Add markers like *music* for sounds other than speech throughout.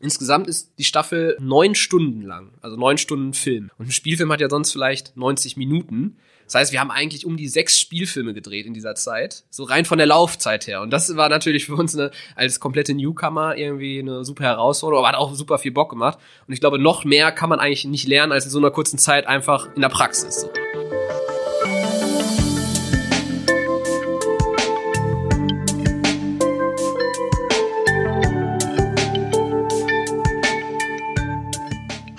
Insgesamt ist die Staffel neun Stunden lang, also neun Stunden Film. Und ein Spielfilm hat ja sonst vielleicht 90 Minuten. Das heißt, wir haben eigentlich um die sechs Spielfilme gedreht in dieser Zeit. So rein von der Laufzeit her. Und das war natürlich für uns eine, als komplette Newcomer irgendwie eine super Herausforderung, aber hat auch super viel Bock gemacht. Und ich glaube, noch mehr kann man eigentlich nicht lernen, als in so einer kurzen Zeit einfach in der Praxis. So.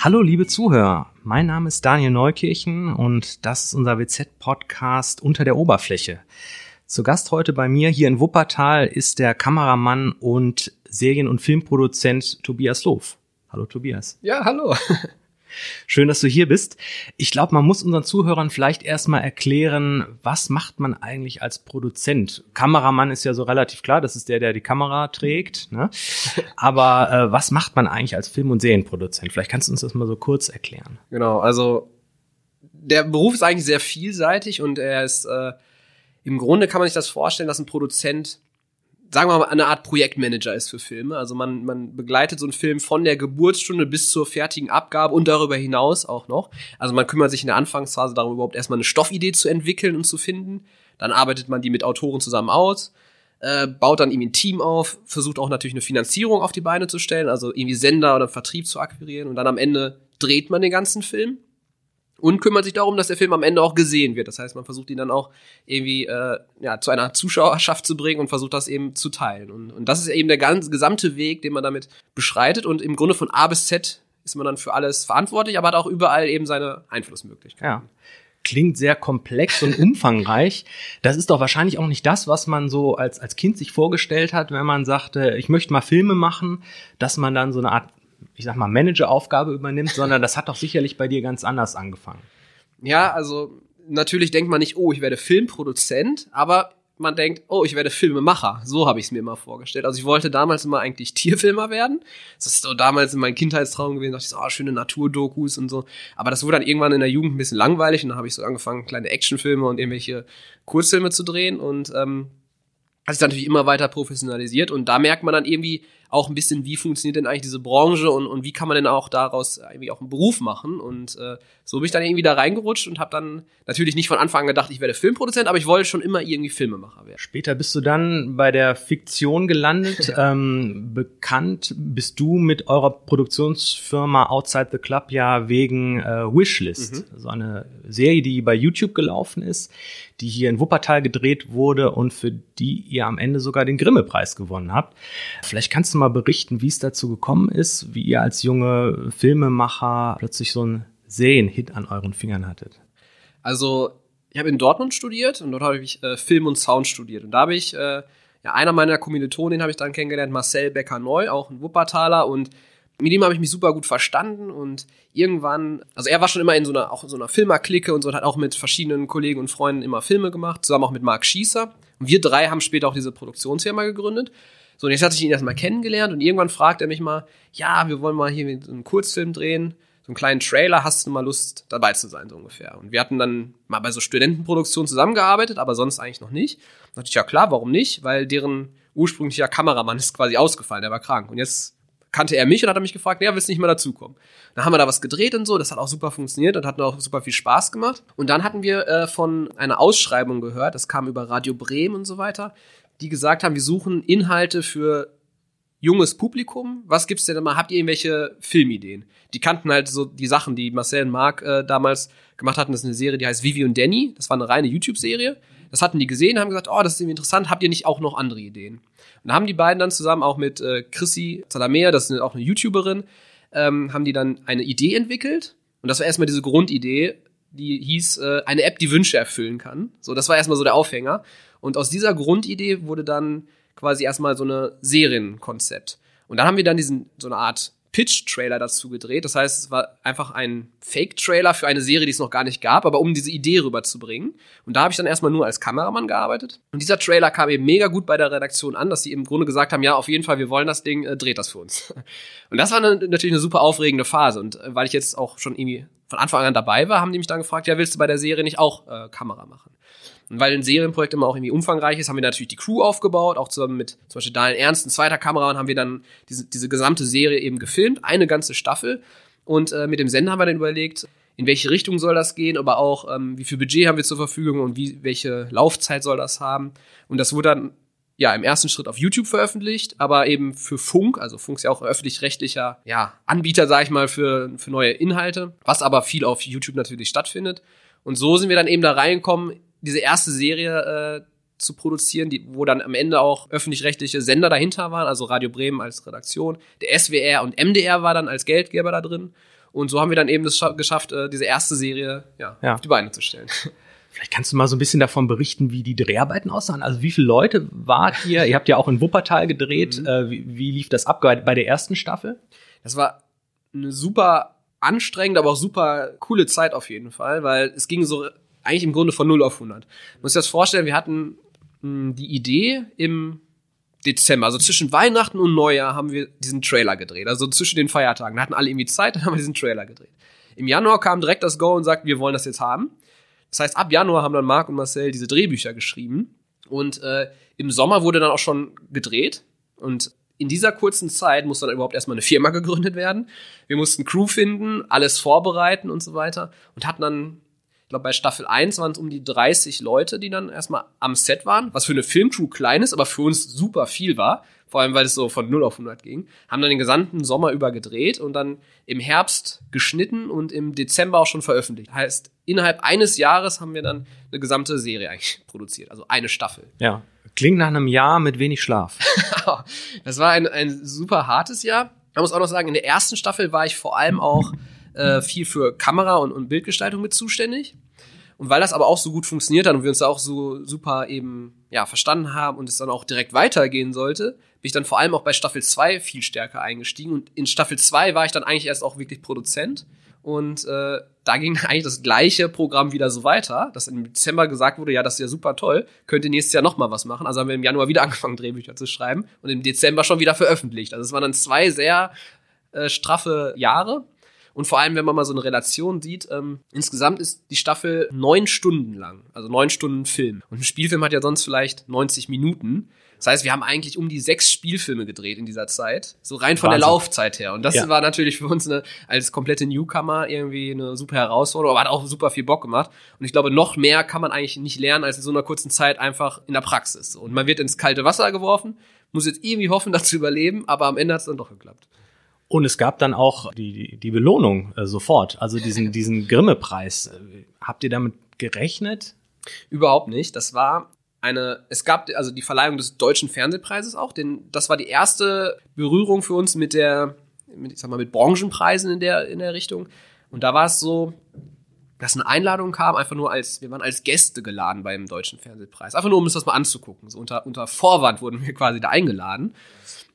Hallo liebe Zuhörer, mein Name ist Daniel Neukirchen und das ist unser WZ-Podcast Unter der Oberfläche. Zu Gast heute bei mir hier in Wuppertal ist der Kameramann und Serien- und Filmproduzent Tobias Loof. Hallo Tobias. Ja, hallo. *laughs* Schön, dass du hier bist. Ich glaube, man muss unseren Zuhörern vielleicht erstmal erklären, was macht man eigentlich als Produzent? Kameramann ist ja so relativ klar, das ist der, der die Kamera trägt. Ne? *laughs* Aber äh, was macht man eigentlich als Film- und Serienproduzent? Vielleicht kannst du uns das mal so kurz erklären. Genau, also der Beruf ist eigentlich sehr vielseitig und er ist äh, im Grunde kann man sich das vorstellen, dass ein Produzent sagen wir mal, eine Art Projektmanager ist für Filme. Also man, man begleitet so einen Film von der Geburtsstunde bis zur fertigen Abgabe und darüber hinaus auch noch. Also man kümmert sich in der Anfangsphase darum, überhaupt erstmal eine Stoffidee zu entwickeln und zu finden. Dann arbeitet man die mit Autoren zusammen aus, äh, baut dann irgendwie ein Team auf, versucht auch natürlich eine Finanzierung auf die Beine zu stellen, also irgendwie Sender oder Vertrieb zu akquirieren und dann am Ende dreht man den ganzen Film und kümmert sich darum, dass der Film am Ende auch gesehen wird. Das heißt, man versucht ihn dann auch irgendwie äh, ja, zu einer Zuschauerschaft zu bringen und versucht das eben zu teilen. Und, und das ist eben der ganze gesamte Weg, den man damit beschreitet. Und im Grunde von A bis Z ist man dann für alles verantwortlich, aber hat auch überall eben seine Einflussmöglichkeiten. Ja. Klingt sehr komplex und umfangreich. Das ist doch wahrscheinlich auch nicht das, was man so als, als Kind sich vorgestellt hat, wenn man sagte, ich möchte mal Filme machen, dass man dann so eine Art ich sag mal, Manageraufgabe übernimmt, sondern das hat doch sicherlich bei dir ganz anders angefangen. Ja, also natürlich denkt man nicht, oh, ich werde Filmproduzent, aber man denkt, oh, ich werde Filmemacher. So habe ich es mir immer vorgestellt. Also ich wollte damals immer eigentlich Tierfilmer werden. Das ist so damals in meinem Kindheitstraum gewesen, dachte ich so, oh, schöne Naturdokus und so. Aber das wurde dann irgendwann in der Jugend ein bisschen langweilig und dann habe ich so angefangen, kleine Actionfilme und irgendwelche Kurzfilme zu drehen und ähm, hat sich natürlich immer weiter professionalisiert und da merkt man dann irgendwie, auch ein bisschen, wie funktioniert denn eigentlich diese Branche und, und wie kann man denn auch daraus irgendwie auch einen Beruf machen. Und äh, so bin ich dann irgendwie da reingerutscht und habe dann natürlich nicht von Anfang an gedacht, ich werde Filmproduzent, aber ich wollte schon immer irgendwie Filmemacher werden. Später bist du dann bei der Fiktion gelandet. *laughs* ähm, bekannt bist du mit eurer Produktionsfirma Outside the Club ja wegen äh, Wishlist. Mhm. So eine Serie, die bei YouTube gelaufen ist, die hier in Wuppertal gedreht wurde und für die ihr am Ende sogar den Grimme-Preis gewonnen habt. Vielleicht kannst du mal berichten, wie es dazu gekommen ist, wie ihr als junge Filmemacher plötzlich so einen Serienhit an euren Fingern hattet? Also, ich habe in Dortmund studiert und dort habe ich äh, Film und Sound studiert. Und da habe ich, äh, ja, einer meiner Kommilitonen, habe ich dann kennengelernt, Marcel Becker-Neu, auch ein Wuppertaler. Und mit ihm habe ich mich super gut verstanden und irgendwann, also er war schon immer in so einer, auch in so einer Filmerklicke und so und hat auch mit verschiedenen Kollegen und Freunden immer Filme gemacht, zusammen auch mit Marc Schießer. Und wir drei haben später auch diese Produktionsfirma gegründet. So, und jetzt hatte ich ihn erstmal kennengelernt und irgendwann fragt er mich mal, ja, wir wollen mal hier einen Kurzfilm drehen, so einen kleinen Trailer, hast du mal Lust dabei zu sein, so ungefähr. Und wir hatten dann mal bei so Studentenproduktionen zusammengearbeitet, aber sonst eigentlich noch nicht. Da dachte ich, ja klar, warum nicht? Weil deren ursprünglicher Kameramann ist quasi ausgefallen, der war krank. Und jetzt kannte er mich und hat mich gefragt, ja, willst du nicht mal dazukommen? Dann haben wir da was gedreht und so, das hat auch super funktioniert und hat auch super viel Spaß gemacht. Und dann hatten wir äh, von einer Ausschreibung gehört, das kam über Radio Bremen und so weiter, die gesagt haben, wir suchen Inhalte für junges Publikum. Was gibt's denn immer? Habt ihr irgendwelche Filmideen? Die kannten halt so die Sachen, die Marcel und Marc äh, damals gemacht hatten. Das ist eine Serie, die heißt Vivi und Danny. Das war eine reine YouTube-Serie. Das hatten die gesehen, haben gesagt, oh, das ist irgendwie interessant. Habt ihr nicht auch noch andere Ideen? Und da haben die beiden dann zusammen auch mit äh, Chrissy Zalamea, das ist auch eine YouTuberin, ähm, haben die dann eine Idee entwickelt. Und das war erstmal diese Grundidee, die hieß äh, eine App, die Wünsche erfüllen kann. So, das war erstmal so der Aufhänger. Und aus dieser Grundidee wurde dann quasi erstmal so eine Serienkonzept. Und dann haben wir dann diesen, so eine Art Pitch-Trailer dazu gedreht. Das heißt, es war einfach ein Fake-Trailer für eine Serie, die es noch gar nicht gab, aber um diese Idee rüberzubringen. Und da habe ich dann erstmal nur als Kameramann gearbeitet. Und dieser Trailer kam eben mega gut bei der Redaktion an, dass sie im Grunde gesagt haben, ja, auf jeden Fall, wir wollen das Ding, äh, dreht das für uns. *laughs* Und das war eine, natürlich eine super aufregende Phase. Und äh, weil ich jetzt auch schon irgendwie von Anfang an dabei war, haben die mich dann gefragt, ja, willst du bei der Serie nicht auch äh, Kamera machen? Und weil ein Serienprojekt immer auch irgendwie umfangreich ist, haben wir natürlich die Crew aufgebaut, auch zusammen mit zum Beispiel Daniel Ernst, ein zweiter Kameramann, haben wir dann diese, diese gesamte Serie eben gefilmt, eine ganze Staffel. Und äh, mit dem Sender haben wir dann überlegt, in welche Richtung soll das gehen, aber auch, ähm, wie viel Budget haben wir zur Verfügung und wie, welche Laufzeit soll das haben. Und das wurde dann ja im ersten Schritt auf YouTube veröffentlicht, aber eben für Funk, also Funk ist ja auch öffentlich-rechtlicher ja, Anbieter, sag ich mal, für, für neue Inhalte, was aber viel auf YouTube natürlich stattfindet. Und so sind wir dann eben da reingekommen diese erste Serie äh, zu produzieren, die, wo dann am Ende auch öffentlich-rechtliche Sender dahinter waren, also Radio Bremen als Redaktion, der SWR und MDR war dann als Geldgeber da drin. Und so haben wir dann eben es geschafft, äh, diese erste Serie ja, ja. auf die Beine zu stellen. Vielleicht kannst du mal so ein bisschen davon berichten, wie die Dreharbeiten aussahen. Also wie viele Leute wart ihr? ihr habt ja auch in Wuppertal gedreht. Mhm. Äh, wie, wie lief das ab bei der ersten Staffel? Das war eine super anstrengende, aber auch super coole Zeit auf jeden Fall, weil es ging so eigentlich im Grunde von 0 auf 100. Man muss sich das vorstellen, wir hatten mh, hm, die Idee im Dezember, also zwischen Weihnachten und Neujahr haben wir diesen Trailer gedreht, also zwischen den Feiertagen. Da hatten alle irgendwie Zeit, dann haben wir diesen Trailer gedreht. Im Januar kam direkt das Go und sagt, wir wollen das jetzt haben. Das heißt, ab Januar haben dann Marc und Marcel diese Drehbücher geschrieben und äh, im Sommer wurde dann auch schon gedreht und in dieser kurzen Zeit muss dann überhaupt erstmal eine Firma *laughs* gegründet werden. Wir mussten Crew finden, alles vorbereiten und so weiter und hatten dann glaube, bei Staffel 1 waren es um die 30 Leute, die dann erstmal am Set waren, was für eine Filmcrew klein ist, aber für uns super viel war. Vor allem, weil es so von 0 auf 100 ging. Haben dann den gesamten Sommer über gedreht und dann im Herbst geschnitten und im Dezember auch schon veröffentlicht. Heißt, innerhalb eines Jahres haben wir dann eine gesamte Serie eigentlich produziert. Also eine Staffel. Ja. Klingt nach einem Jahr mit wenig Schlaf. *laughs* das war ein, ein super hartes Jahr. Man muss auch noch sagen, in der ersten Staffel war ich vor allem auch äh, viel für Kamera und, und Bildgestaltung mit zuständig. Und weil das aber auch so gut funktioniert hat und wir uns da auch so super eben ja verstanden haben und es dann auch direkt weitergehen sollte, bin ich dann vor allem auch bei Staffel 2 viel stärker eingestiegen. Und in Staffel 2 war ich dann eigentlich erst auch wirklich Produzent. Und äh, da ging *laughs* eigentlich das gleiche Programm wieder so weiter, dass im Dezember gesagt wurde, ja, das ist ja super toll, könnt ihr nächstes Jahr nochmal was machen. Also haben wir im Januar wieder *laughs* angefangen, Drehbücher zu schreiben und im Dezember schon wieder veröffentlicht. Also es waren dann zwei sehr äh, straffe Jahre. Und vor allem, wenn man mal so eine Relation sieht, ähm, insgesamt ist die Staffel neun Stunden lang, also neun Stunden Film. Und ein Spielfilm hat ja sonst vielleicht 90 Minuten. Das heißt, wir haben eigentlich um die sechs Spielfilme gedreht in dieser Zeit. So rein von Wahnsinn. der Laufzeit her. Und das ja. war natürlich für uns eine, als komplette Newcomer irgendwie eine super Herausforderung, aber hat auch super viel Bock gemacht. Und ich glaube, noch mehr kann man eigentlich nicht lernen, als in so einer kurzen Zeit einfach in der Praxis. Und man wird ins kalte Wasser geworfen, muss jetzt irgendwie hoffen, *laughs* das zu überleben, aber am Ende hat es dann doch geklappt. Und es gab dann auch die, die Belohnung äh, sofort, also diesen, diesen Grimme-Preis. Habt ihr damit gerechnet? Überhaupt nicht. Das war eine, es gab also die Verleihung des Deutschen Fernsehpreises auch, denn das war die erste Berührung für uns mit der, mit, ich sag mal, mit Branchenpreisen in der, in der Richtung. Und da war es so, dass eine Einladung kam, einfach nur als, wir waren als Gäste geladen beim Deutschen Fernsehpreis. Einfach nur, um uns das mal anzugucken. So unter, unter Vorwand wurden wir quasi da eingeladen.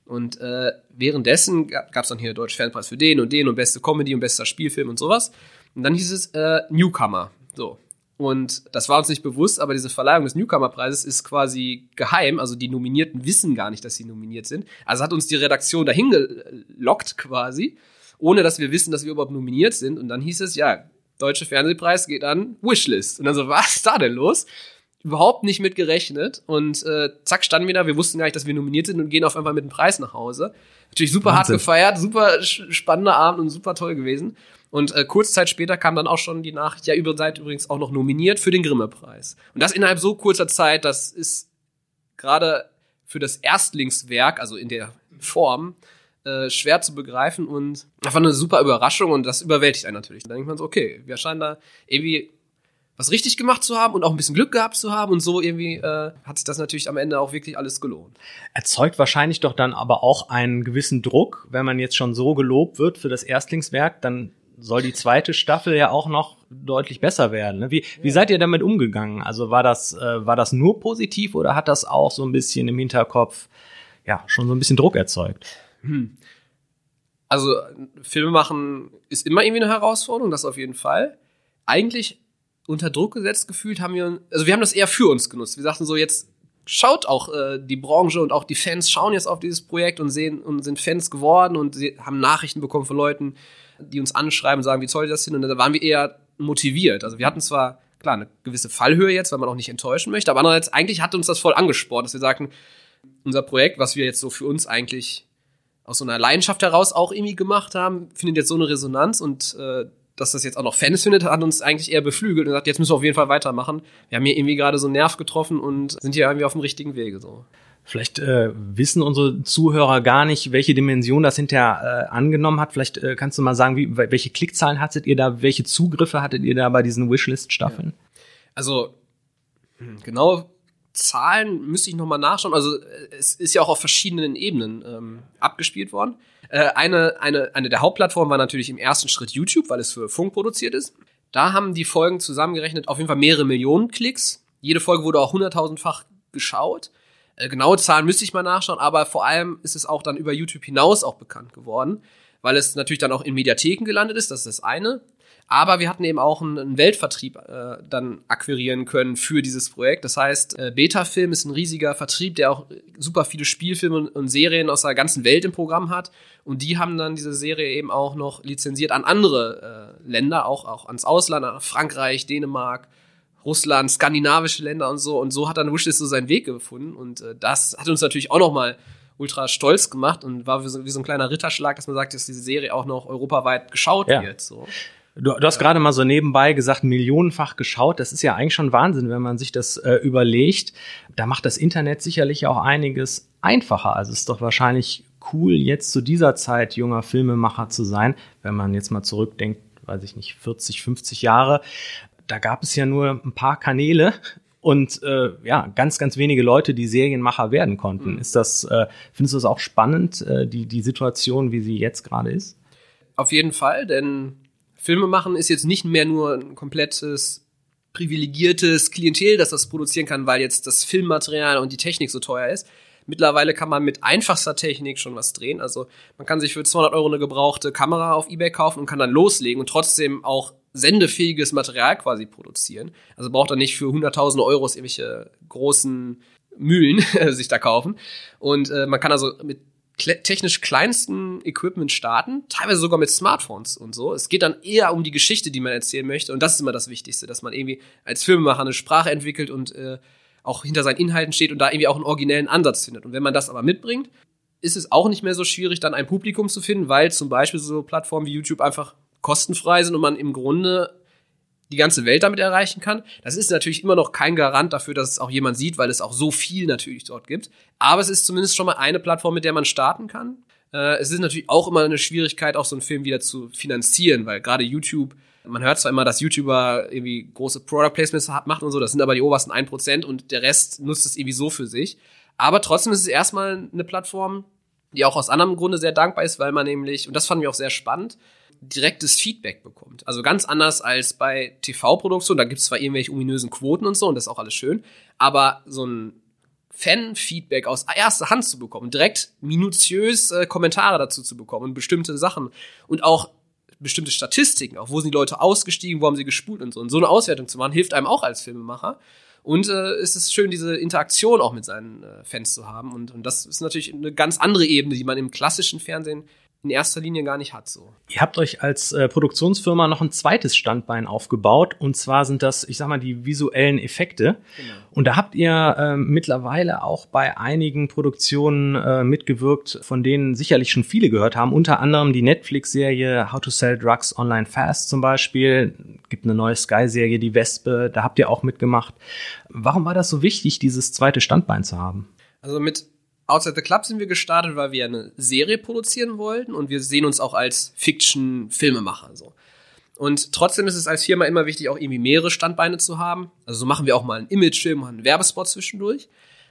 Und äh, währenddessen gab es dann hier Deutsche Fanpreis für den und den und beste Comedy und bester Spielfilm und sowas. Und dann hieß es äh, Newcomer. So. Und das war uns nicht bewusst, aber diese Verleihung des Newcomer-Preises ist quasi geheim. Also die Nominierten wissen gar nicht, dass sie nominiert sind. Also hat uns die Redaktion dahin gelockt quasi, ohne dass wir wissen, dass wir überhaupt nominiert sind. Und dann hieß es, ja, Deutsche Fernsehpreis geht an Wishlist. Und dann so, was ist da denn los? Überhaupt nicht mit gerechnet und äh, zack standen wir da, wir wussten gar nicht, dass wir nominiert sind und gehen auf einmal mit dem Preis nach Hause. Natürlich super Wahnsinn. hart gefeiert, super spannender Abend und super toll gewesen. Und äh, kurze Zeit später kam dann auch schon die Nachricht, ja, ihr seid übrigens auch noch nominiert für den Grimme-Preis. Und das innerhalb so kurzer Zeit, das ist gerade für das Erstlingswerk, also in der Form, äh, schwer zu begreifen und einfach eine super Überraschung und das überwältigt einen natürlich. Da denkt man so, okay, wir scheinen da irgendwie was richtig gemacht zu haben und auch ein bisschen Glück gehabt zu haben und so irgendwie äh, hat sich das natürlich am Ende auch wirklich alles gelohnt. Erzeugt wahrscheinlich doch dann aber auch einen gewissen Druck, wenn man jetzt schon so gelobt wird für das Erstlingswerk, dann soll die zweite Staffel ja auch noch deutlich besser werden. Ne? Wie, wie seid ihr damit umgegangen? Also war das, äh, war das nur positiv oder hat das auch so ein bisschen im Hinterkopf ja schon so ein bisschen Druck erzeugt? Hm. Also Filme machen ist immer irgendwie eine Herausforderung, das auf jeden Fall. Eigentlich unter Druck gesetzt gefühlt haben wir, also wir haben das eher für uns genutzt. Wir sagten so, jetzt schaut auch äh, die Branche und auch die Fans schauen jetzt auf dieses Projekt und sehen und sind Fans geworden und sie haben Nachrichten bekommen von Leuten, die uns anschreiben und sagen, wie toll das sind. Und da waren wir eher motiviert. Also wir hatten zwar, klar, eine gewisse Fallhöhe jetzt, weil man auch nicht enttäuschen möchte, aber andererseits, eigentlich hat uns das voll angespornt, dass wir sagten, unser Projekt, was wir jetzt so für uns eigentlich aus so einer Leidenschaft heraus auch irgendwie gemacht haben, findet jetzt so eine Resonanz und äh, dass das jetzt auch noch Fans findet, hat uns eigentlich eher beflügelt und gesagt, jetzt müssen wir auf jeden Fall weitermachen. Wir haben hier irgendwie gerade so einen Nerv getroffen und sind hier irgendwie auf dem richtigen Wege so. Vielleicht äh, wissen unsere Zuhörer gar nicht, welche Dimension das hinterher äh, angenommen hat. Vielleicht äh, kannst du mal sagen, wie, welche Klickzahlen hattet ihr da, welche Zugriffe hattet ihr da bei diesen Wishlist-Staffeln? Ja. Also hm, genau Zahlen müsste ich nochmal nachschauen. Also äh, es ist ja auch auf verschiedenen Ebenen ähm, abgespielt worden. Äh, eine, eine, eine der Hauptplattformen war natürlich im ersten Schritt YouTube, weil es für Funk produziert ist. Da haben die Folgen zusammengerechnet auf jeden Fall mehrere Millionen Klicks. Jede Folge wurde auch hunderttausendfach geschaut. Äh, genaue Zahlen müsste ich mal nachschauen, aber vor allem ist es auch dann über YouTube hinaus auch bekannt geworden, weil es natürlich dann auch in Mediatheken gelandet ist, das ist das eine. Aber wir hatten eben auch einen, Weltvertrieb äh, dann akquirieren können für dieses Projekt. Das heißt, äh, Betafilm ist ein riesiger Vertrieb, der auch super viele Spielfilme und, und Serien aus der ganzen Welt im Programm hat. Und die haben dann diese Serie eben auch noch lizenziert an andere äh, Länder, auch, auch ans Ausland, an Frankreich, Dänemark, Russland, skandinavische Länder und so. Und so hat dann Wishlist so seinen Weg gefunden. Und äh, das hat uns natürlich auch noch mal ultra stolz gemacht und war wie so, wie so ein kleiner Ritterschlag, dass man sagt, dass diese Serie auch noch europaweit geschaut ja. wird. So. Du, du hast gerade mal so nebenbei gesagt, millionenfach geschaut. Das ist ja eigentlich schon Wahnsinn, wenn man sich das äh, überlegt. Da macht das Internet sicherlich auch einiges einfacher. Also es ist doch wahrscheinlich cool, jetzt zu dieser Zeit junger Filmemacher zu sein, wenn man jetzt mal zurückdenkt, weiß ich nicht, 40, 50 Jahre. Da gab es ja nur ein paar Kanäle und äh, ja, ganz, ganz wenige Leute, die Serienmacher werden konnten. Mhm. Ist das, äh, findest du das auch spannend, äh, die, die Situation, wie sie jetzt gerade ist? Auf jeden Fall, denn Filme machen ist jetzt nicht mehr nur ein komplettes privilegiertes Klientel, das das produzieren kann, weil jetzt das Filmmaterial und die Technik so teuer ist. Mittlerweile kann man mit einfachster Technik schon was drehen. Also man kann sich für 200 Euro eine gebrauchte Kamera auf eBay kaufen und kann dann loslegen und trotzdem auch sendefähiges Material quasi produzieren. Also braucht er nicht für hunderttausende Euros irgendwelche großen Mühlen *laughs* sich da kaufen. Und äh, man kann also mit technisch kleinsten Equipment starten, teilweise sogar mit Smartphones und so. Es geht dann eher um die Geschichte, die man erzählen möchte. Und das ist immer das Wichtigste, dass man irgendwie als Filmemacher eine Sprache entwickelt und äh, auch hinter seinen Inhalten steht und da irgendwie auch einen originellen Ansatz findet. Und wenn man das aber mitbringt, ist es auch nicht mehr so schwierig, dann ein Publikum zu finden, weil zum Beispiel so Plattformen wie YouTube einfach kostenfrei sind und man im Grunde die ganze Welt damit erreichen kann. Das ist natürlich immer noch kein Garant dafür, dass es auch jemand sieht, weil es auch so viel natürlich dort gibt. Aber es ist zumindest schon mal eine Plattform, mit der man starten kann. Äh, es ist natürlich auch immer eine Schwierigkeit, auch so einen Film wieder zu finanzieren, weil gerade YouTube, man hört zwar immer, dass YouTuber irgendwie große Product Placements macht und so, das sind aber die obersten 1% und der Rest nutzt es irgendwie so für sich. Aber trotzdem ist es erstmal eine Plattform, die auch aus anderem Grunde sehr dankbar ist, weil man nämlich, und das fanden wir auch sehr spannend, direktes Feedback bekommt. Also ganz anders als bei TV-Produktionen. Da gibt es zwar irgendwelche ominösen Quoten und so, und das ist auch alles schön, aber so ein Fan-Feedback aus erster Hand zu bekommen, direkt minutiös äh, Kommentare dazu zu bekommen und bestimmte Sachen und auch bestimmte Statistiken, auch wo sind die Leute ausgestiegen, wo haben sie gespult und so. Und so eine Auswertung zu machen, hilft einem auch als Filmemacher. Und äh, es ist schön, diese Interaktion auch mit seinen äh, Fans zu haben. Und, und das ist natürlich eine ganz andere Ebene, die man im klassischen Fernsehen in erster Linie gar nicht hat. So. Ihr habt euch als äh, Produktionsfirma noch ein zweites Standbein aufgebaut und zwar sind das, ich sag mal, die visuellen Effekte. Genau. Und da habt ihr äh, mittlerweile auch bei einigen Produktionen äh, mitgewirkt, von denen sicherlich schon viele gehört haben. Unter anderem die Netflix-Serie How to Sell Drugs Online Fast zum Beispiel. Gibt eine neue Sky-Serie, die Wespe. Da habt ihr auch mitgemacht. Warum war das so wichtig, dieses zweite Standbein zu haben? Also mit Outside the Club sind wir gestartet, weil wir eine Serie produzieren wollten und wir sehen uns auch als Fiction-Filmemacher. So. Und trotzdem ist es als Firma immer wichtig, auch irgendwie mehrere Standbeine zu haben. Also so machen wir auch mal einen Imagefilm, einen Werbespot zwischendurch.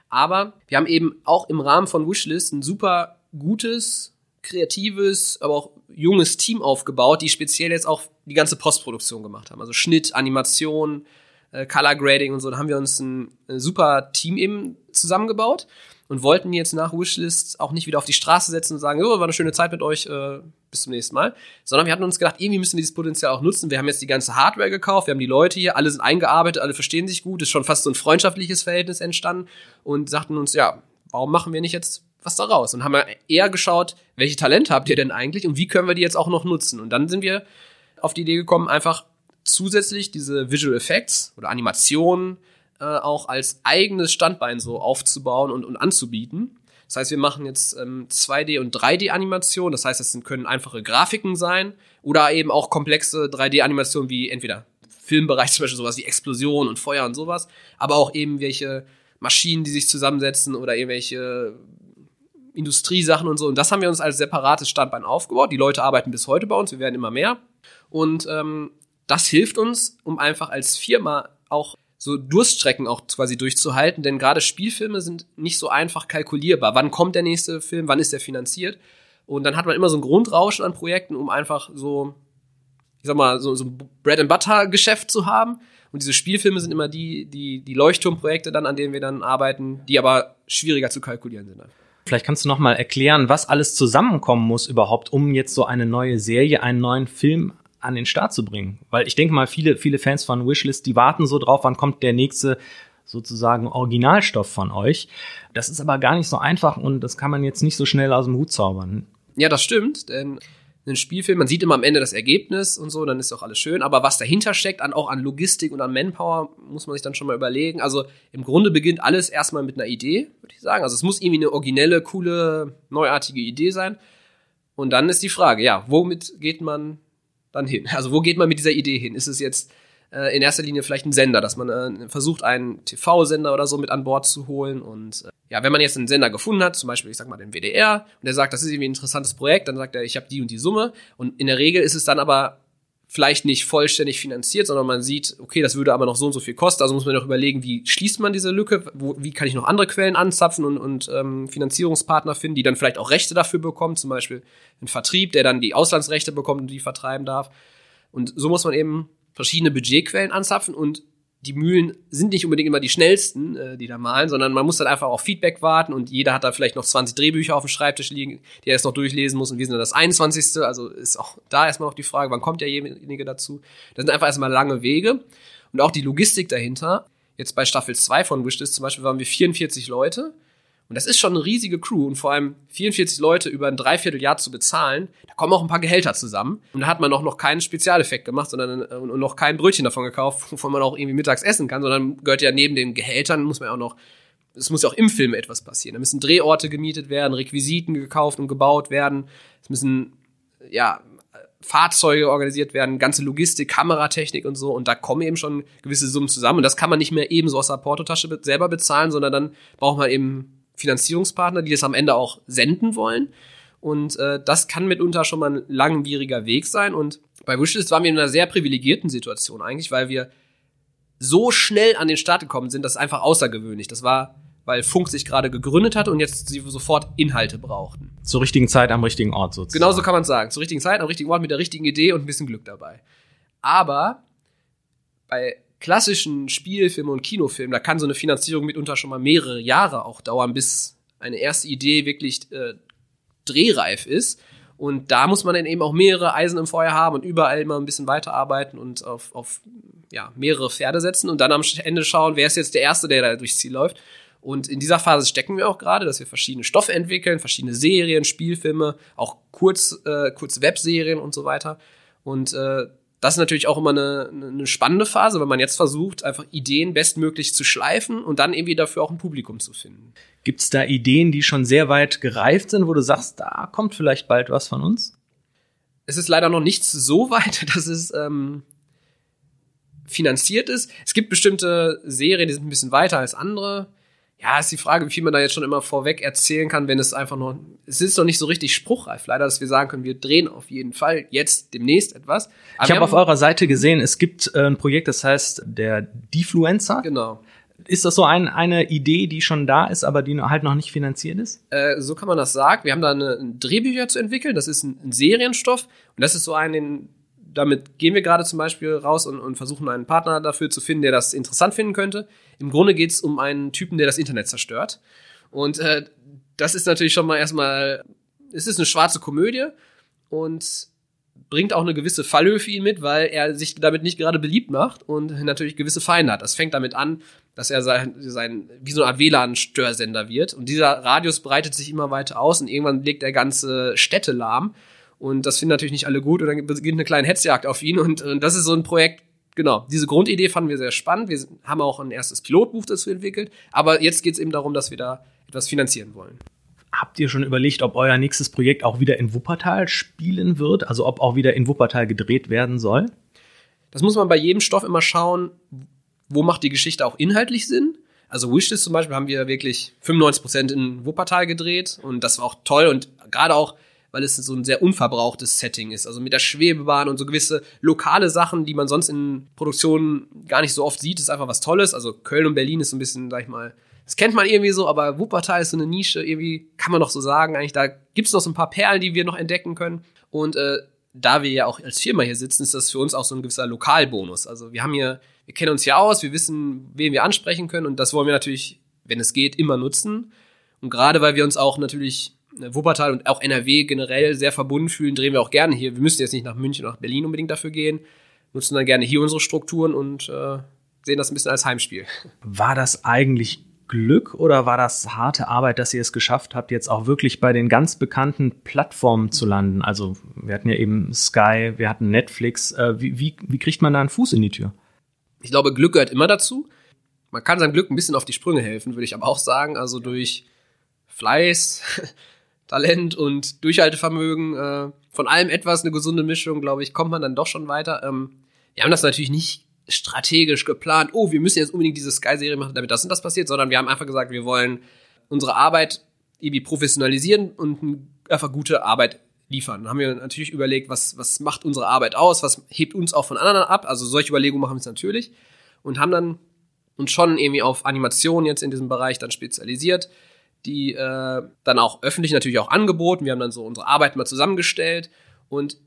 Aber wir haben eben auch im Rahmen von Wishlist ein super gutes, kreatives, aber auch junges Team aufgebaut, die speziell jetzt auch die ganze Postproduktion gemacht haben. Also Schnitt, Animation, äh, Color Grading und so. Da haben wir uns ein super Team eben zusammengebaut und wollten jetzt nach Wishlist auch nicht wieder auf die Straße setzen und sagen, oh, war eine schöne Zeit mit euch, äh, bis zum nächsten Mal, sondern wir hatten uns gedacht, irgendwie müssen wir dieses Potenzial auch nutzen. Wir haben jetzt die ganze Hardware gekauft, wir haben die Leute hier, alle sind eingearbeitet, alle verstehen sich gut, ist schon fast so ein freundschaftliches Verhältnis entstanden und sagten uns, ja, warum machen wir nicht jetzt was daraus? Und haben eher geschaut, welche Talente habt ihr denn eigentlich und wie können wir die jetzt auch noch nutzen? Und dann sind wir auf die Idee gekommen, einfach zusätzlich diese Visual Effects oder Animationen äh, auch als eigenes Standbein so aufzubauen und, und anzubieten. Das heißt, wir machen jetzt ähm, 2D- und 3D-Animationen. Das heißt, es können einfache Grafiken sein oder eben auch komplexe 3D-Animationen wie entweder Filmbereich, *laughs* zum Beispiel sowas wie Explosion und Feuer und sowas, aber auch eben welche Maschinen, die sich zusammensetzen oder irgendwelche Industriesachen und so. Und das haben wir uns als separates Standbein aufgebaut. Die Leute arbeiten bis heute bei uns, wir werden immer mehr. Und ähm, das hilft uns, um einfach als Firma auch so Durststrecken auch quasi durchzuhalten, denn gerade Spielfilme sind nicht so einfach kalkulierbar. Wann kommt der nächste Film, wann ist der finanziert? Und dann hat man immer so ein Grundrauschen an Projekten, um einfach so, ich sag mal, so, so ein Bread-and-Butter-Geschäft zu haben. Und diese Spielfilme sind immer die, die, die Leuchtturmprojekte dann, an denen wir dann arbeiten, die aber schwieriger zu kalkulieren sind. Vielleicht kannst du noch mal erklären, was alles zusammenkommen muss überhaupt, um jetzt so eine neue Serie, einen neuen Film an den Start zu bringen. Weil ich denke mal, viele, viele Fans von Wishlist, die warten so drauf, wann kommt der nächste sozusagen Originalstoff von euch. Das ist aber gar nicht so einfach und das kann man jetzt nicht so schnell aus dem Hut zaubern. Ja, das stimmt, denn ein Spielfilm, man sieht immer am Ende das Ergebnis und so, dann ist auch alles schön, aber was dahinter steckt, an, auch an Logistik und an Manpower, muss man sich dann schon mal überlegen. Also im Grunde beginnt alles erstmal mit einer Idee, würde ich sagen. Also es muss irgendwie eine originelle, coole, neuartige Idee sein. Und dann ist die Frage, ja, womit geht man dann hin? Also wo geht man mit dieser Idee hin? Ist es jetzt äh, in erster Linie vielleicht ein Sender, dass man äh, versucht, einen TV-Sender oder so mit an Bord zu holen und äh, ja, wenn man jetzt einen Sender gefunden hat, zum Beispiel, ich sag mal, den WDR, und der sagt, das ist irgendwie ein interessantes Projekt, dann sagt er, ich habe die und die Summe. Und in der Regel ist es dann aber vielleicht nicht vollständig finanziert, sondern man sieht, okay, das würde aber noch so und so viel kosten. Also muss man noch überlegen, wie schließt man diese Lücke, wo, wie kann ich noch andere Quellen anzapfen und, und ähm, Finanzierungspartner finden, die dann vielleicht auch Rechte dafür bekommen, zum Beispiel ein Vertrieb, der dann die Auslandsrechte bekommt und die vertreiben darf. Und so muss man eben verschiedene Budgetquellen anzapfen und die Mühlen sind nicht unbedingt immer die schnellsten, äh, die da malen, sondern man muss dann einfach auf Feedback warten und jeder hat da vielleicht noch 20 Drehbücher auf dem Schreibtisch liegen, die er erst noch durchlesen muss und wir sind dann das 21. Also ist auch da erstmal noch die Frage, wann kommt derjenige dazu? Das sind einfach erstmal lange Wege und auch die Logistik dahinter. Jetzt bei Staffel 2 von Wishlist zum Beispiel waren wir 44 Leute und das ist schon eine riesige Crew und vor allem 44 Leute über ein Dreivierteljahr zu bezahlen, da kommen auch ein paar Gehälter zusammen. Und da hat man auch noch keinen Spezialeffekt gemacht, sondern äh, und noch kein Brötchen davon gekauft, *laughs* wovon man auch irgendwie mittags essen kann, sondern gehört ja neben den Gehältern, muss man ja auch noch, es muss ja auch im Film etwas passieren. Da müssen Drehorte gemietet werden, Requisiten gekauft und gebaut werden. Es müssen, ja, Fahrzeuge organisiert werden, ganze Logistik, Kameratechnik und so. Und da kommen eben schon gewisse Summen zusammen. Und das kann man nicht mehr eben so aus der Portotasche selber bezahlen, sondern dann braucht man eben Finanzierungspartner, die das am Ende auch senden wollen. Und äh, das kann mitunter schon mal ein langwieriger Weg sein. Und bei Wishlist waren wir in einer sehr privilegierten Situation eigentlich, weil wir so schnell an den Start gekommen sind, das ist einfach außergewöhnlich. Das war, weil Funk sich gerade gegründet hat und jetzt sie sofort Inhalte brauchten. Zur richtigen Zeit am richtigen Ort sozusagen. Genauso kann man sagen. Zur richtigen Zeit am richtigen Ort mit der richtigen Idee und ein bisschen Glück dabei. Aber bei klassischen Spielfilmen und Kinofilmen, da kann so eine Finanzierung mitunter schon mal mehrere Jahre auch dauern, bis eine erste Idee wirklich äh, drehreif ist. Und da muss man dann eben auch mehrere Eisen im Feuer haben und überall immer ein bisschen weiterarbeiten und auf, auf ja, mehrere Pferde setzen und dann am Ende schauen, wer ist jetzt der Erste, der da durchs Ziel läuft. Und in dieser Phase stecken wir auch gerade, dass wir verschiedene Stoffe entwickeln, verschiedene Serien, Spielfilme, auch Kurz, äh, kurze Webserien und so weiter. Und äh, das ist natürlich auch immer eine, eine spannende Phase, wenn man jetzt versucht, einfach Ideen bestmöglich zu schleifen und dann irgendwie dafür auch ein Publikum zu finden. Gibt es da Ideen, die schon sehr weit gereift sind, wo du sagst, da kommt vielleicht bald was von uns? Es ist leider noch nichts so weit, *laughs* dass es ähm, finanziert ist. Es gibt bestimmte Serien, die sind ein bisschen weiter als andere ja, ist die Frage, wie viel man da jetzt schon immer vorweg erzählen kann, wenn es einfach noch, es ist noch nicht so richtig spruchreif, leider, dass wir sagen können, wir drehen auf jeden Fall jetzt demnächst etwas. Aber ich habe auf eurer Seite gesehen, es gibt äh, ein Projekt, das heißt der Defluencer. Genau. Ist das so ein, eine Idee, die schon da ist, aber die halt noch nicht finanziert ist? Äh, so kann man das sagen. Wir haben da eine, ein Drehbücher zu entwickeln. Das ist ein, ein Serienstoff. Und das ist so ein, den damit gehen wir gerade zum Beispiel raus und, und, versuchen einen Partner dafür zu finden, der das interessant finden könnte. Im Grunde geht es um einen Typen, der das Internet zerstört. Und äh, das ist natürlich schon mal erstmal, es ist eine schwarze Komödie, und bringt auch eine gewisse Fallhöhe für ihn mit, weil er sich damit nicht gerade beliebt macht und natürlich gewisse Feinde hat. Das fängt damit an, dass er sein, sein wie so eine Art WLAN-Störsender wird. Und dieser Radius breitet sich immer weiter aus und irgendwann legt er ganze Städte lahm. Und das finden natürlich nicht alle gut und dann beginnt eine kleine Hetzjagd auf ihn. Und, und das ist so ein Projekt, genau, diese Grundidee fanden wir sehr spannend. Wir haben auch ein erstes Pilotbuch dazu entwickelt. Aber jetzt geht es eben darum, dass wir da etwas finanzieren wollen. Habt ihr schon überlegt, ob euer nächstes Projekt auch wieder in Wuppertal spielen wird? Also ob auch wieder in Wuppertal gedreht werden soll? Das muss man bei jedem Stoff immer schauen, wo macht die Geschichte auch inhaltlich Sinn. Also Wishlist zum Beispiel haben wir wirklich 95% in Wuppertal gedreht und das war auch toll und gerade auch, weil es so ein sehr unverbrauchtes Setting ist. Also mit der Schwebebahn und so gewisse lokale Sachen, die man sonst in Produktionen gar nicht so oft sieht, ist einfach was Tolles. Also Köln und Berlin ist so ein bisschen, sag ich mal, das kennt man irgendwie so, aber Wuppertal ist so eine Nische, irgendwie kann man doch so sagen. Eigentlich, da gibt's noch so ein paar Perlen, die wir noch entdecken können. Und äh, da wir ja auch als Firma hier sitzen, ist das für uns auch so ein gewisser Lokalbonus. Also wir haben hier, wir kennen uns ja aus, wir wissen, wen wir ansprechen können und das wollen wir natürlich, wenn es geht, immer nutzen. Und gerade weil wir uns auch natürlich Wuppertal und auch NRW generell sehr verbunden fühlen, drehen wir auch gerne hier. Wir müssen jetzt nicht nach München, nach Berlin unbedingt dafür gehen, nutzen dann gerne hier unsere Strukturen und äh, sehen das ein bisschen als Heimspiel. War das eigentlich Glück oder war das harte Arbeit, dass ihr es geschafft habt, jetzt auch wirklich bei den ganz bekannten Plattformen zu landen? Also wir hatten ja eben Sky, wir hatten Netflix. Äh, wie, wie, wie kriegt man da einen Fuß in die Tür? Ich glaube, Glück gehört immer dazu. Man kann seinem Glück ein bisschen auf die Sprünge helfen, würde ich aber auch sagen. Also durch Fleiß, *laughs* Talent und Durchhaltevermögen, äh, von allem etwas, eine gesunde Mischung, glaube ich, kommt man dann doch schon weiter. Ähm, wir haben das natürlich nicht strategisch geplant, oh, wir müssen jetzt unbedingt diese Sky-Serie machen, damit das und das passiert, sondern wir haben einfach gesagt, wir wollen unsere Arbeit irgendwie professionalisieren und einfach gute Arbeit liefern. Dann haben wir natürlich überlegt, was, was macht unsere Arbeit aus, was hebt uns auch von anderen ab. Also solche Überlegungen machen wir uns natürlich und haben dann uns schon irgendwie auf Animation jetzt in diesem Bereich dann spezialisiert, die äh, dann auch öffentlich natürlich auch angeboten. Wir haben dann so unsere Arbeit mal zusammengestellt. Und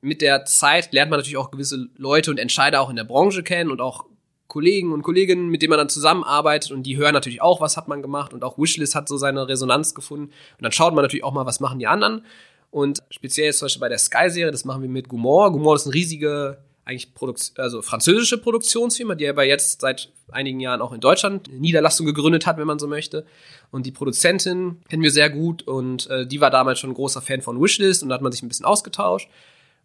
mit der Zeit lernt man natürlich auch gewisse Leute und Entscheider auch in der Branche kennen und auch Kollegen und Kolleginnen, mit denen man dann zusammenarbeitet. Und die hören natürlich auch, was hat man gemacht. Und auch Wishlist hat so seine Resonanz gefunden. Und dann schaut man natürlich auch mal, was machen die anderen. Und speziell jetzt zum Beispiel bei der Sky-Serie, das machen wir mit Gumor. Gumor ist eine riesige, eigentlich Produkt also französische Produktionsfirma, die aber jetzt seit einigen Jahren auch in Deutschland eine Niederlassung gegründet hat, wenn man so möchte. Und die Produzentin kennen wir sehr gut und äh, die war damals schon ein großer Fan von Wishlist und da hat man sich ein bisschen ausgetauscht.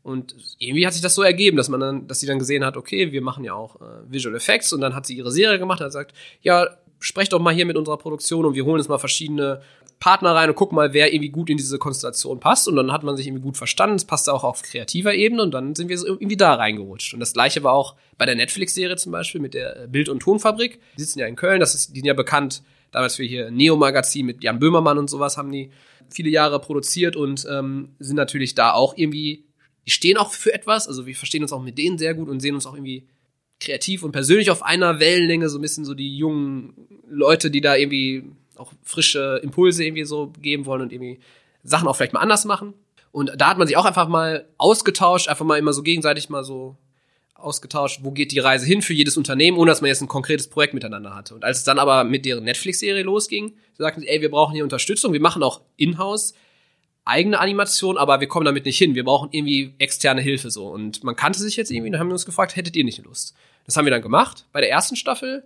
Und irgendwie hat sich das so ergeben, dass man dann, dass sie dann gesehen hat, okay, wir machen ja auch äh, Visual Effects und dann hat sie ihre Serie gemacht und hat gesagt, ja, sprecht doch mal hier mit unserer Produktion und wir holen jetzt mal verschiedene Partner rein und gucken mal, wer irgendwie gut in diese Konstellation passt. Und dann hat man sich irgendwie gut verstanden. Es passte auch auf kreativer Ebene und dann sind wir so irgendwie da reingerutscht. Und das gleiche war auch bei der Netflix-Serie zum Beispiel mit der Bild- und Tonfabrik. Die sitzen ja in Köln, das ist, die sind ja bekannt, damals für hier Neo-Magazin mit Jan Böhmermann und sowas haben die viele Jahre produziert und ähm, sind natürlich da auch irgendwie die stehen auch für etwas, also wir verstehen uns auch mit denen sehr gut und sehen uns auch irgendwie kreativ und persönlich auf einer Wellenlänge, so ein bisschen so die jungen Leute, die da irgendwie auch frische Impulse irgendwie so geben wollen und irgendwie Sachen auch vielleicht mal anders machen. Und da hat man sich auch einfach mal ausgetauscht, einfach mal immer so gegenseitig mal so ausgetauscht, wo geht die Reise hin für jedes Unternehmen, ohne dass man jetzt ein konkretes Projekt miteinander hatte. Und als es dann aber mit deren Netflix-Serie losging, sagten sie, ey, wir brauchen hier Unterstützung, wir machen auch in-house eigene Animation, aber wir kommen damit nicht hin. Wir brauchen irgendwie externe Hilfe so. Und man kannte sich jetzt irgendwie und haben uns gefragt, hättet ihr nicht Lust? Das haben wir dann gemacht bei der ersten Staffel.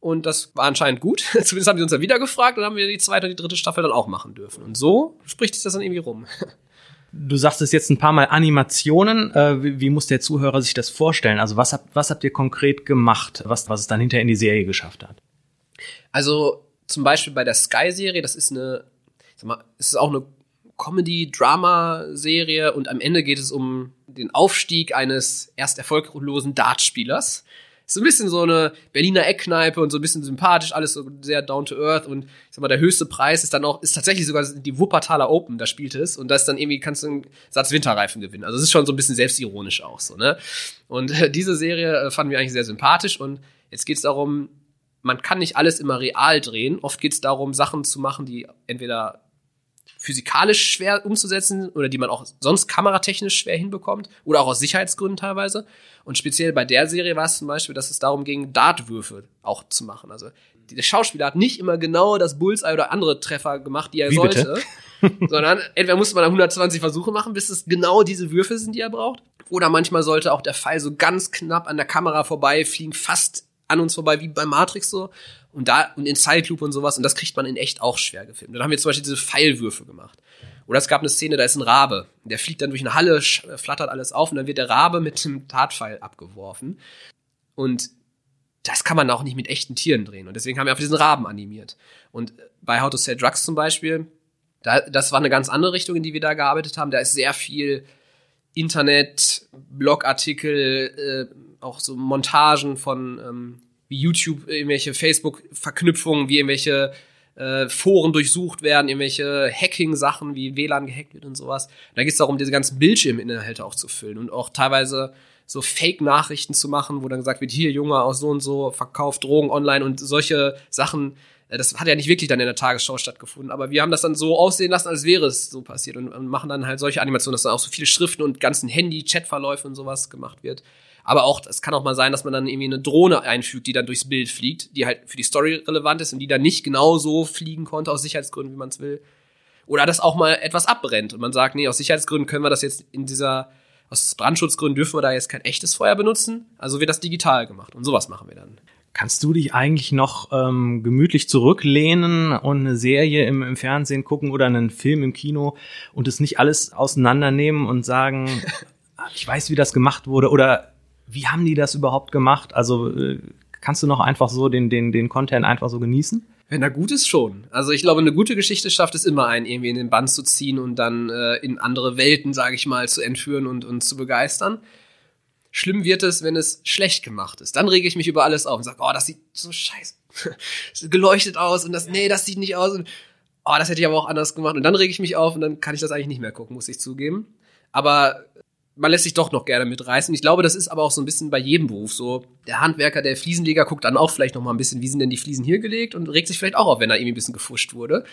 Und das war anscheinend gut. *laughs* Zumindest haben sie uns dann wieder gefragt und haben wir die zweite und die dritte Staffel dann auch machen dürfen. Und so spricht sich das dann irgendwie rum. *laughs* Du sagst es jetzt ein paar Mal Animationen. Äh, wie, wie, muss der Zuhörer sich das vorstellen? Also was habt, was habt ihr konkret gemacht, was, was es dann hinterher in die Serie geschafft hat? Also zum Beispiel bei der Sky-Serie, das ist eine, sag mal, es ist auch eine Comedy-Drama-Serie und am Ende geht es um den Aufstieg eines erst erfolglosen Dartspielers. Ist so ein bisschen so eine Berliner Eckkneipe und so ein bisschen sympathisch, alles so sehr down to earth und ich sag mal, der höchste Preis ist dann auch, ist tatsächlich sogar die Wuppertaler Open, da spielt es und da ist dann irgendwie, kannst du einen Satz Winterreifen gewinnen. Also es ist schon so ein bisschen selbstironisch auch so, ne? Und äh, diese Serie äh, fanden wir eigentlich sehr sympathisch und jetzt geht es darum, man kann nicht alles immer real drehen. Oft geht es darum, Sachen zu machen, die entweder physikalisch schwer umzusetzen oder die man auch sonst kameratechnisch schwer hinbekommt oder auch aus Sicherheitsgründen teilweise. Und speziell bei der Serie war es zum Beispiel, dass es darum ging, Dartwürfe auch zu machen. Also der Schauspieler hat nicht immer genau das Bullseye oder andere Treffer gemacht, die er Wie sollte. *laughs* Sondern entweder muss man dann 120 Versuche machen, bis es genau diese Würfe sind, die er braucht. Oder manchmal sollte auch der Pfeil so ganz knapp an der Kamera vorbeifliegen, fast an uns vorbei, wie bei Matrix so. Und da, und in Zeitlupe und sowas. Und das kriegt man in echt auch schwer gefilmt. Dann haben wir zum Beispiel diese Pfeilwürfe gemacht. Oder es gab eine Szene, da ist ein Rabe. Der fliegt dann durch eine Halle, flattert alles auf und dann wird der Rabe mit einem Tatpfeil abgeworfen. Und das kann man auch nicht mit echten Tieren drehen. Und deswegen haben wir auf diesen Raben animiert. Und bei How to Sell Drugs zum Beispiel, da, das war eine ganz andere Richtung, in die wir da gearbeitet haben. Da ist sehr viel Internet, Blogartikel, äh, auch so Montagen von ähm, wie YouTube, irgendwelche Facebook-Verknüpfungen, wie irgendwelche äh, Foren durchsucht werden, irgendwelche Hacking-Sachen, wie WLAN gehackt wird und sowas. Da geht es darum, diese ganzen Bildschirminhalte auch zu füllen und auch teilweise so Fake-Nachrichten zu machen, wo dann gesagt wird, hier Junge aus so und so verkauft Drogen online und solche Sachen. Äh, das hat ja nicht wirklich dann in der Tagesschau stattgefunden, aber wir haben das dann so aussehen lassen, als wäre es so passiert und, und machen dann halt solche Animationen, dass dann auch so viele Schriften und ganzen Handy-Chatverläufe und sowas gemacht wird. Aber auch, es kann auch mal sein, dass man dann irgendwie eine Drohne einfügt, die dann durchs Bild fliegt, die halt für die Story relevant ist und die dann nicht genau so fliegen konnte aus Sicherheitsgründen, wie man es will. Oder dass auch mal etwas abbrennt und man sagt, nee, aus Sicherheitsgründen können wir das jetzt in dieser aus Brandschutzgründen dürfen wir da jetzt kein echtes Feuer benutzen, also wird das digital gemacht und sowas machen wir dann. Kannst du dich eigentlich noch ähm, gemütlich zurücklehnen und eine Serie im, im Fernsehen gucken oder einen Film im Kino und es nicht alles auseinandernehmen und sagen, *laughs* ich weiß, wie das gemacht wurde oder wie haben die das überhaupt gemacht? Also äh, kannst du noch einfach so den, den, den Content einfach so genießen? Wenn er gut ist, schon. Also ich glaube, eine gute Geschichte schafft es immer einen, irgendwie in den Bann zu ziehen und dann äh, in andere Welten, sage ich mal, zu entführen und, und zu begeistern. Schlimm wird es, wenn es schlecht gemacht ist. Dann rege ich mich über alles auf und sage, oh, das sieht so scheiße *laughs* geleuchtet aus und das, nee, das sieht nicht aus und oh, das hätte ich aber auch anders gemacht. Und dann rege ich mich auf und dann kann ich das eigentlich nicht mehr gucken, muss ich zugeben. Aber man lässt sich doch noch gerne mitreißen. Ich glaube, das ist aber auch so ein bisschen bei jedem Beruf so. Der Handwerker, der Fliesenleger guckt dann auch vielleicht noch mal ein bisschen, wie sind denn die Fliesen hier gelegt und regt sich vielleicht auch auf, wenn da irgendwie ein bisschen gefuscht wurde.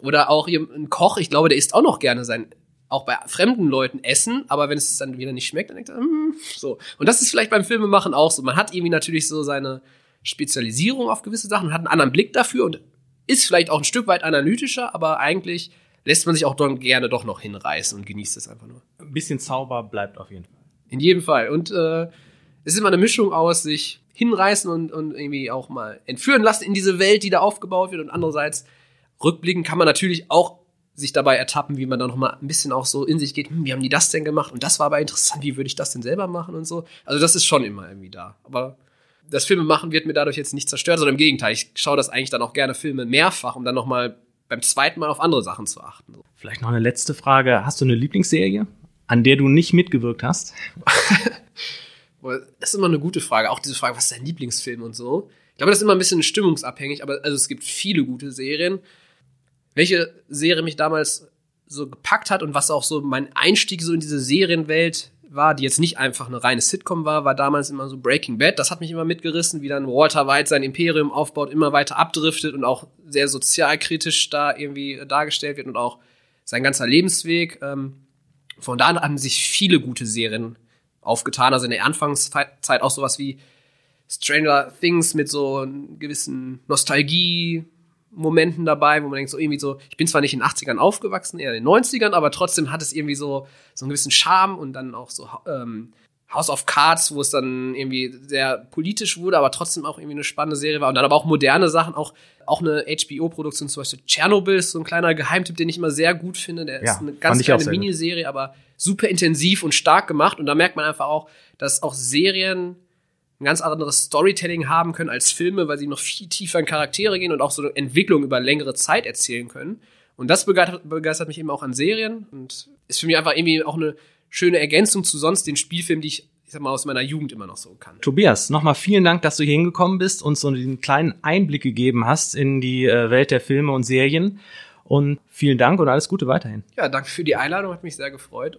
Oder auch ein Koch, ich glaube, der isst auch noch gerne sein auch bei fremden Leuten essen, aber wenn es dann wieder nicht schmeckt, dann denkt er, hm, so. Und das ist vielleicht beim Filmemachen auch so. Man hat irgendwie natürlich so seine Spezialisierung auf gewisse Sachen, hat einen anderen Blick dafür und ist vielleicht auch ein Stück weit analytischer, aber eigentlich lässt man sich auch dann gerne doch noch hinreißen und genießt es einfach nur. Ein bisschen Zauber bleibt auf jeden Fall. In jedem Fall. Und äh, es ist immer eine Mischung aus sich hinreißen und, und irgendwie auch mal entführen lassen in diese Welt, die da aufgebaut wird. Und andererseits rückblicken kann man natürlich auch sich dabei ertappen, wie man dann noch mal ein bisschen auch so in sich geht, hm, wie haben die das denn gemacht? Und das war aber interessant, wie würde ich das denn selber machen und so. Also das ist schon immer irgendwie da. Aber das Filme machen wird mir dadurch jetzt nicht zerstört, sondern im Gegenteil. Ich schaue das eigentlich dann auch gerne Filme mehrfach, um dann noch mal beim zweiten Mal auf andere Sachen zu achten. Vielleicht noch eine letzte Frage. Hast du eine Lieblingsserie, an der du nicht mitgewirkt hast? *laughs* das ist immer eine gute Frage. Auch diese Frage, was ist dein Lieblingsfilm und so. Ich glaube, das ist immer ein bisschen stimmungsabhängig, aber also es gibt viele gute Serien. Welche Serie mich damals so gepackt hat und was auch so mein Einstieg so in diese Serienwelt war, die jetzt nicht einfach eine reine Sitcom war, war damals immer so Breaking Bad. Das hat mich immer mitgerissen, wie dann Walter White sein Imperium aufbaut, immer weiter abdriftet und auch sehr sozialkritisch da irgendwie dargestellt wird und auch sein ganzer Lebensweg. Ähm, von da an haben sich viele gute Serien aufgetan. Also in der Anfangszeit auch sowas wie Stranger Things mit so einer gewissen Nostalgie, Momenten dabei, wo man denkt, so irgendwie so, ich bin zwar nicht in den 80ern aufgewachsen, eher in den 90ern, aber trotzdem hat es irgendwie so, so einen gewissen Charme und dann auch so ähm, House of Cards, wo es dann irgendwie sehr politisch wurde, aber trotzdem auch irgendwie eine spannende Serie war. Und dann aber auch moderne Sachen, auch, auch eine HBO-Produktion, zum Beispiel Tschernobyl ist so ein kleiner Geheimtipp, den ich immer sehr gut finde. Der ja, ist eine ganz kleine Miniserie, aber super intensiv und stark gemacht. Und da merkt man einfach auch, dass auch Serien ein ganz anderes Storytelling haben können als Filme, weil sie noch viel tiefer in Charaktere gehen und auch so eine Entwicklung über längere Zeit erzählen können. Und das begeistert, begeistert mich eben auch an Serien und ist für mich einfach irgendwie auch eine schöne Ergänzung zu sonst den Spielfilmen, die ich, ich sag mal, aus meiner Jugend immer noch so kann. Tobias, nochmal vielen Dank, dass du hier hingekommen bist und so einen kleinen Einblick gegeben hast in die äh, Welt der Filme und Serien. Und vielen Dank und alles Gute weiterhin. Ja, danke für die Einladung, hat mich sehr gefreut.